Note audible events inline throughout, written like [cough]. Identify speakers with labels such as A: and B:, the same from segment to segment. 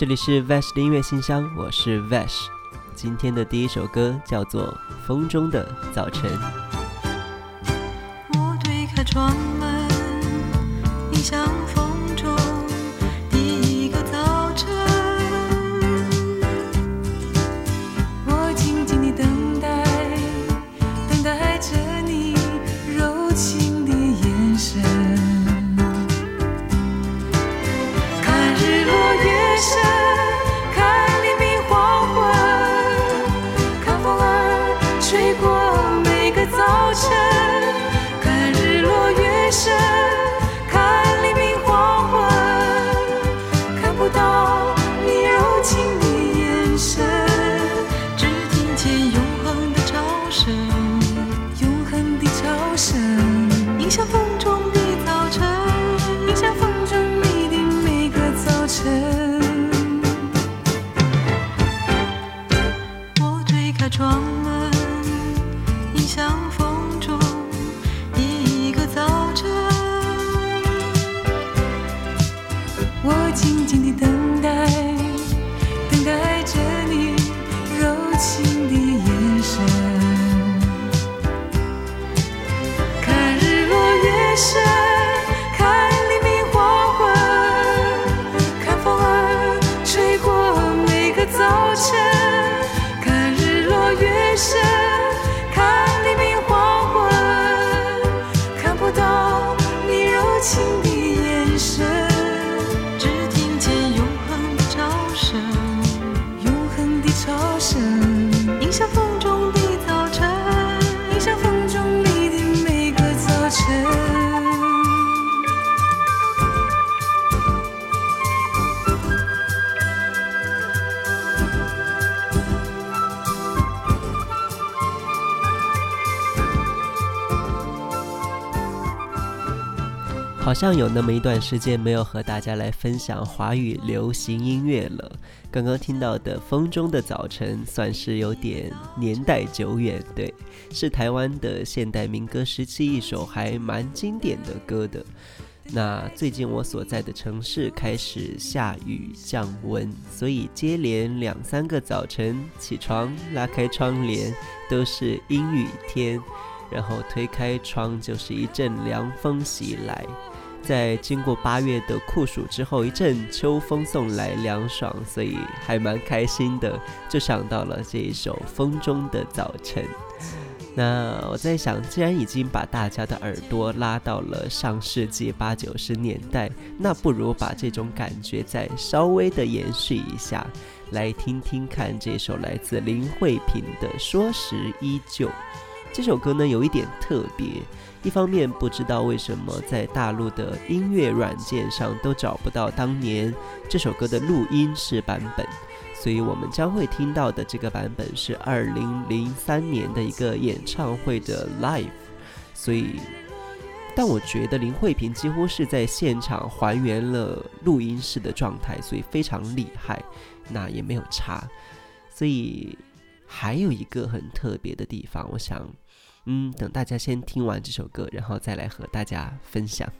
A: 这里是 Vesh 的音乐信箱，我是 Vesh。今天的第一首歌叫做《风中的早晨》。
B: 我推开窗门，迎向
A: 好像有那么一段时间没有和大家来分享华语流行音乐了。刚刚听到的《风中的早晨》算是有点年代久远，对，是台湾的现代民歌时期一首还蛮经典的歌的。那最近我所在的城市开始下雨降温，所以接连两三个早晨起床拉开窗帘都是阴雨天，然后推开窗就是一阵凉风袭来。在经过八月的酷暑之后，一阵秋风送来凉爽，所以还蛮开心的，就想到了这一首《风中的早晨》。那我在想，既然已经把大家的耳朵拉到了上世纪八九十年代，那不如把这种感觉再稍微的延续一下，来听听看这首来自林慧萍的《说时依旧》。这首歌呢有一点特别，一方面不知道为什么在大陆的音乐软件上都找不到当年这首歌的录音室版本，所以我们将会听到的这个版本是二零零三年的一个演唱会的 live，所以，但我觉得林慧萍几乎是在现场还原了录音室的状态，所以非常厉害，那也没有差，所以。还有一个很特别的地方，我想，嗯，等大家先听完这首歌，然后再来和大家分享。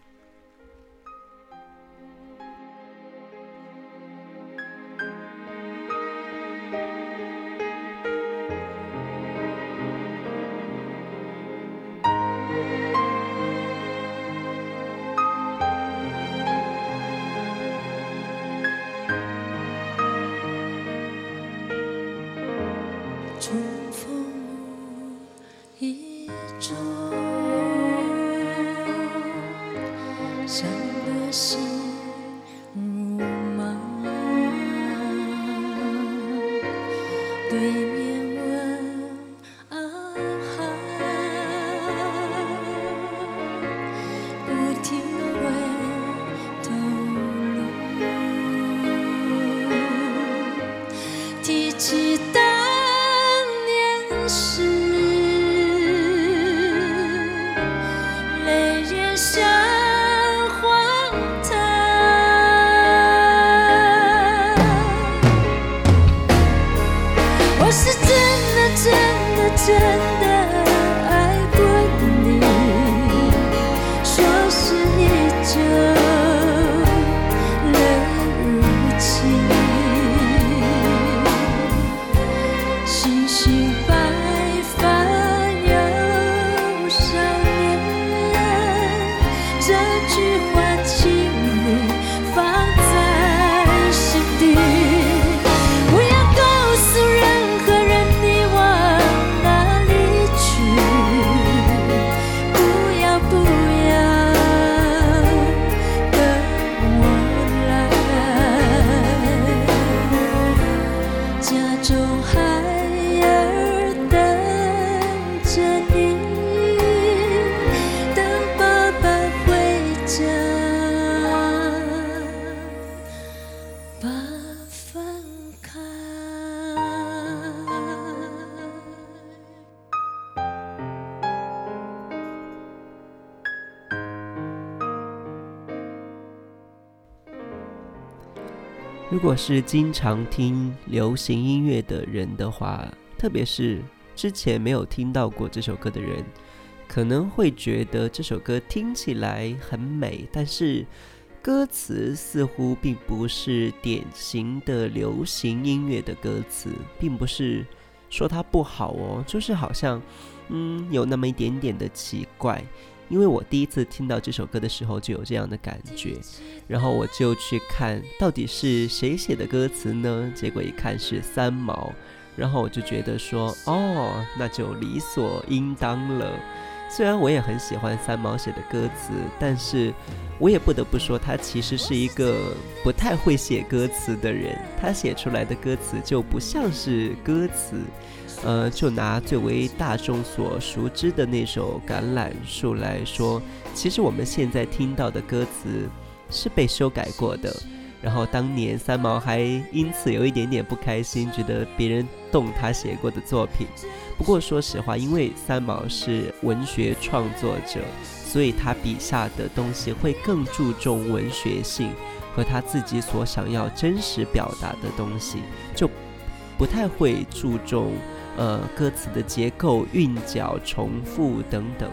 B: 如
A: 果是经常听流行音乐的人的话，特别是之前没有听到过这首歌的人，可能会觉得这首歌听起来很美，但是歌词似乎并不是典型的流行音乐的歌词，并不是说它不好哦，就是好像，嗯，有那么一点点的奇怪。因为我第一次听到这首歌的时候就有这样的感觉，然后我就去看到底是谁写的歌词呢？结果一看是三毛，然后我就觉得说，哦，那就理所应当了。虽然我也很喜欢三毛写的歌词，但是我也不得不说，他其实是一个不太会写歌词的人，他写出来的歌词就不像是歌词。呃，就拿最为大众所熟知的那首《橄榄树》来说，其实我们现在听到的歌词是被修改过的。然后当年三毛还因此有一点点不开心，觉得别人动他写过的作品。不过说实话，因为三毛是文学创作者，所以他笔下的东西会更注重文学性和他自己所想要真实表达的东西，就不太会注重。呃，歌词的结构、韵脚、重复等等，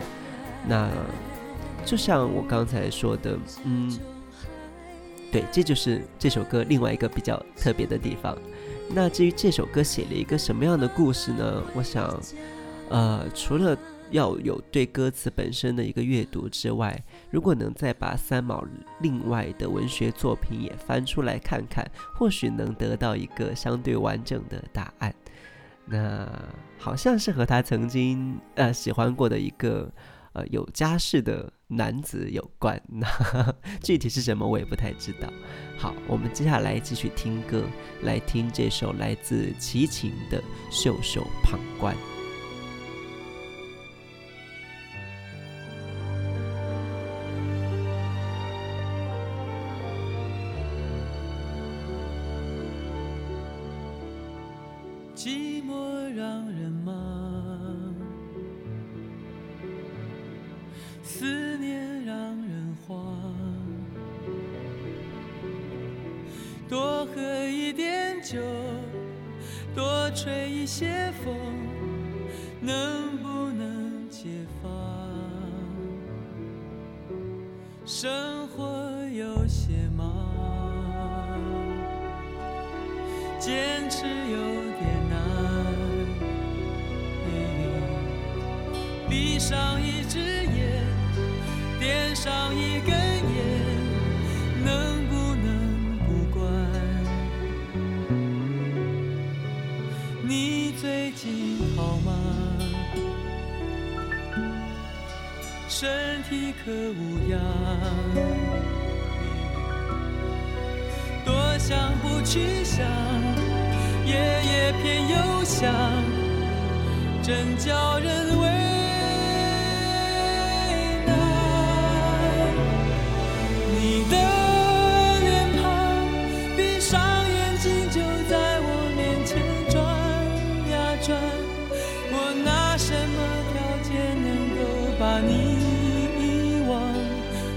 A: 那就像我刚才说的，嗯，对，这就是这首歌另外一个比较特别的地方。那至于这首歌写了一个什么样的故事呢？我想，呃，除了要有对歌词本身的一个阅读之外，如果能再把三毛另外的文学作品也翻出来看看，或许能得到一个相对完整的答案。那好像是和他曾经呃喜欢过的一个呃有家室的男子有关，那 [laughs] 具体是什么我也不太知道。好，我们接下来继续听歌，来听这首来自齐秦的《袖手旁观》。
C: 寂寞让些风，能不能解放？生活有些忙，坚持有点难。闭上一只眼，点上一根烟。身体可无恙多想不去想夜夜偏又想真叫人为难。你的脸庞闭上眼睛就在我面前转呀转。我拿什么把你遗忘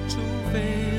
C: 除非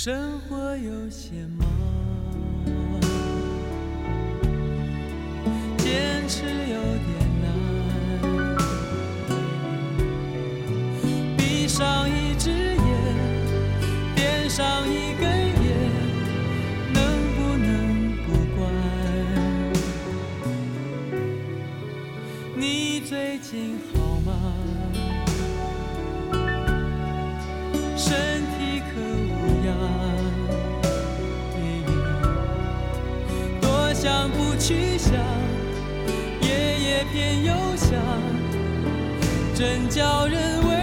C: 生活有些忙。不去想，夜夜偏又想，真叫人为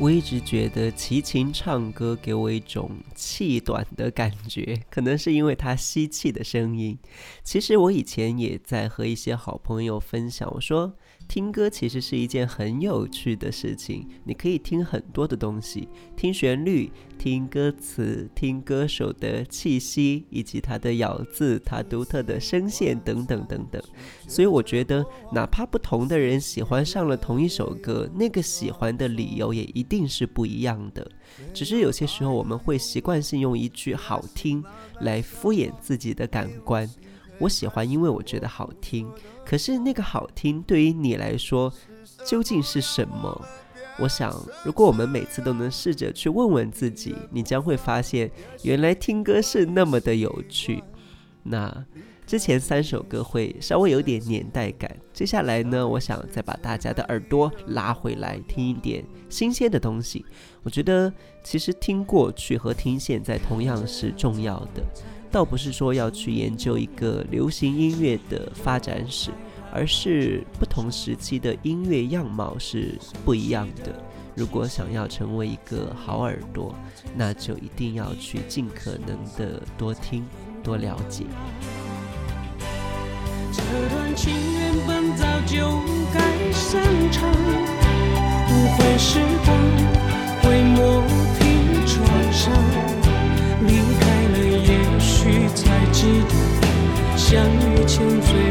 C: 我
A: 一直觉得齐秦唱歌给我一种气短的感觉，[laughs] 可能是因为他吸气的声音。其实我以前也在和一些好朋友分享，我说听歌其实是一件很有趣的事情，你可以听很多的东西，听旋律、听歌词、听歌手的气息，以及他的咬字、他独特的声线等等等等。所以我觉得，哪怕不同的人喜欢上了同一首歌，那个喜欢的理由也一定是不一样的。只是有些时候我们会习惯性用一句“好听”来敷衍自己的感官。我喜欢，因为我觉得好听。可是那个好听对于你来说究竟是什么？我想，如果我们每次都能试着去问问自己，你将会发现，原来听歌是那么的有趣。那之前三首歌会稍微有点年代感，接下来呢，我想再把大家的耳朵拉回来，听一点新鲜的东西。我觉得其实听过去和听现在同样是重要的，倒不是说要去研究一个流行音乐的发展史，而是不同时期的音乐样貌是不一样的。如果想要成为一个好耳朵，那就一定要去尽可能的多听、多了解。
D: 这段情缘本早就该散场，无悔时光会磨平创伤，离开了也许才知道相遇前最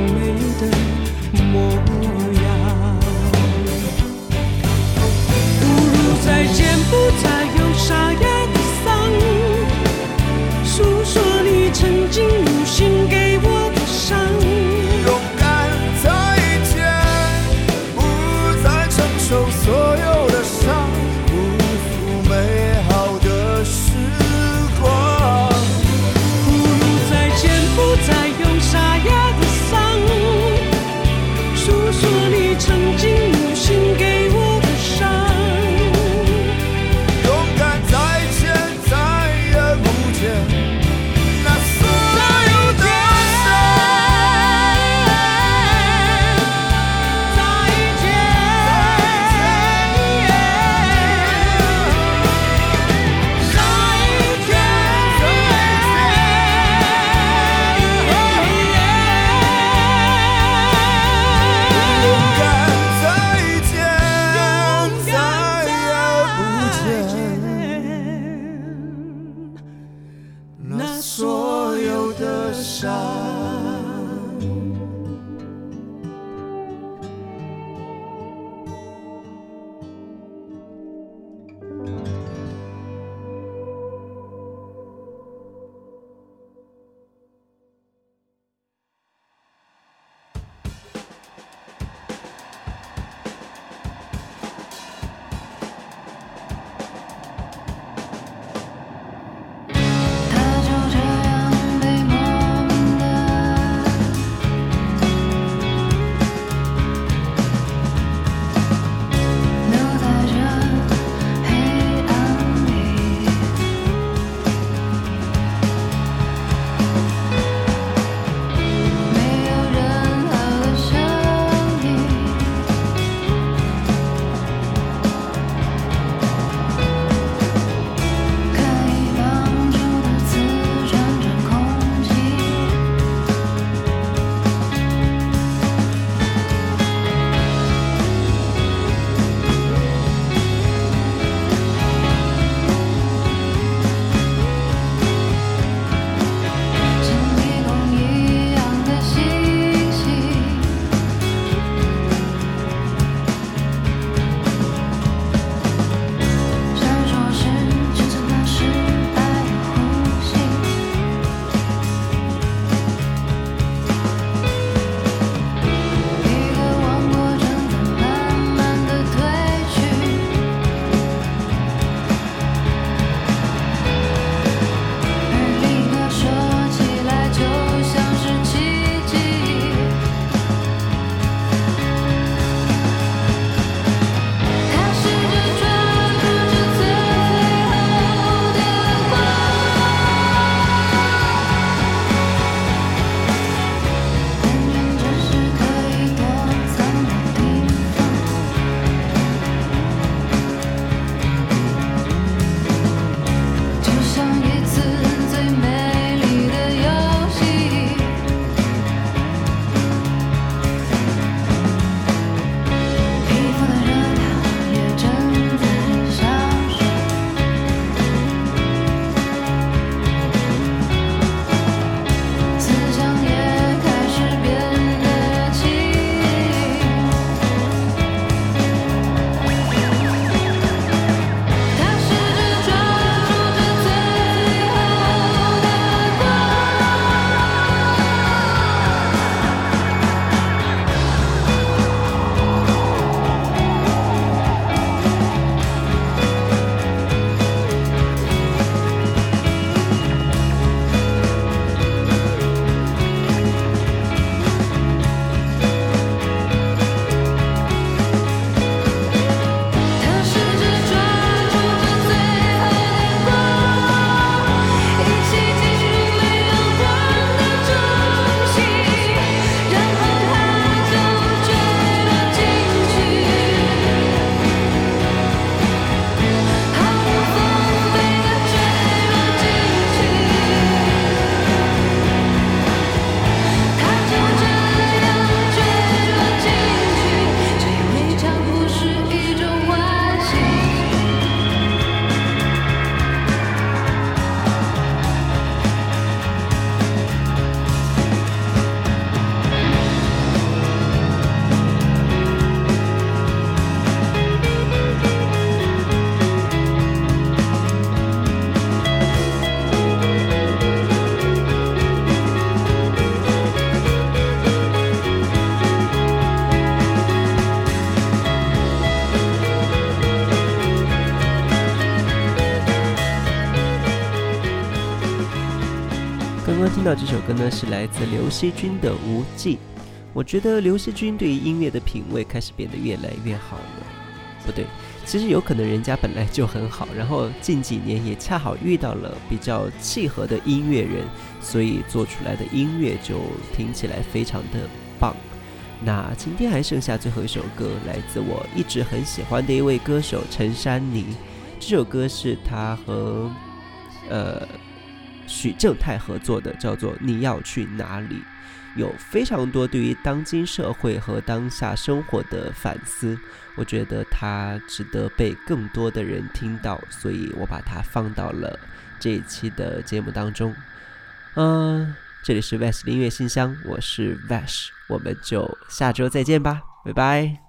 E: 这首歌呢，是来自刘惜君的《无忌》。我觉得刘惜君对于音乐的品味开始变得越来越好了。不对，其实有可能人家本来就很好，然后近几年也恰好遇到了比较契合的音乐人，所以做出来的音乐就听起来非常的棒。那今天还剩下最后一首歌，来自我一直很喜欢的一位歌手陈珊妮。这首歌是他和呃许正泰合作的，叫做《你要去哪里》。有非常多对于当今社会和当下生活的反思，我觉得它值得被更多的人听到，所以我把它放到了这一期的节目当中。嗯，这里是 Vash 音乐信箱，我是 Vash，我们就下周再见吧，拜拜。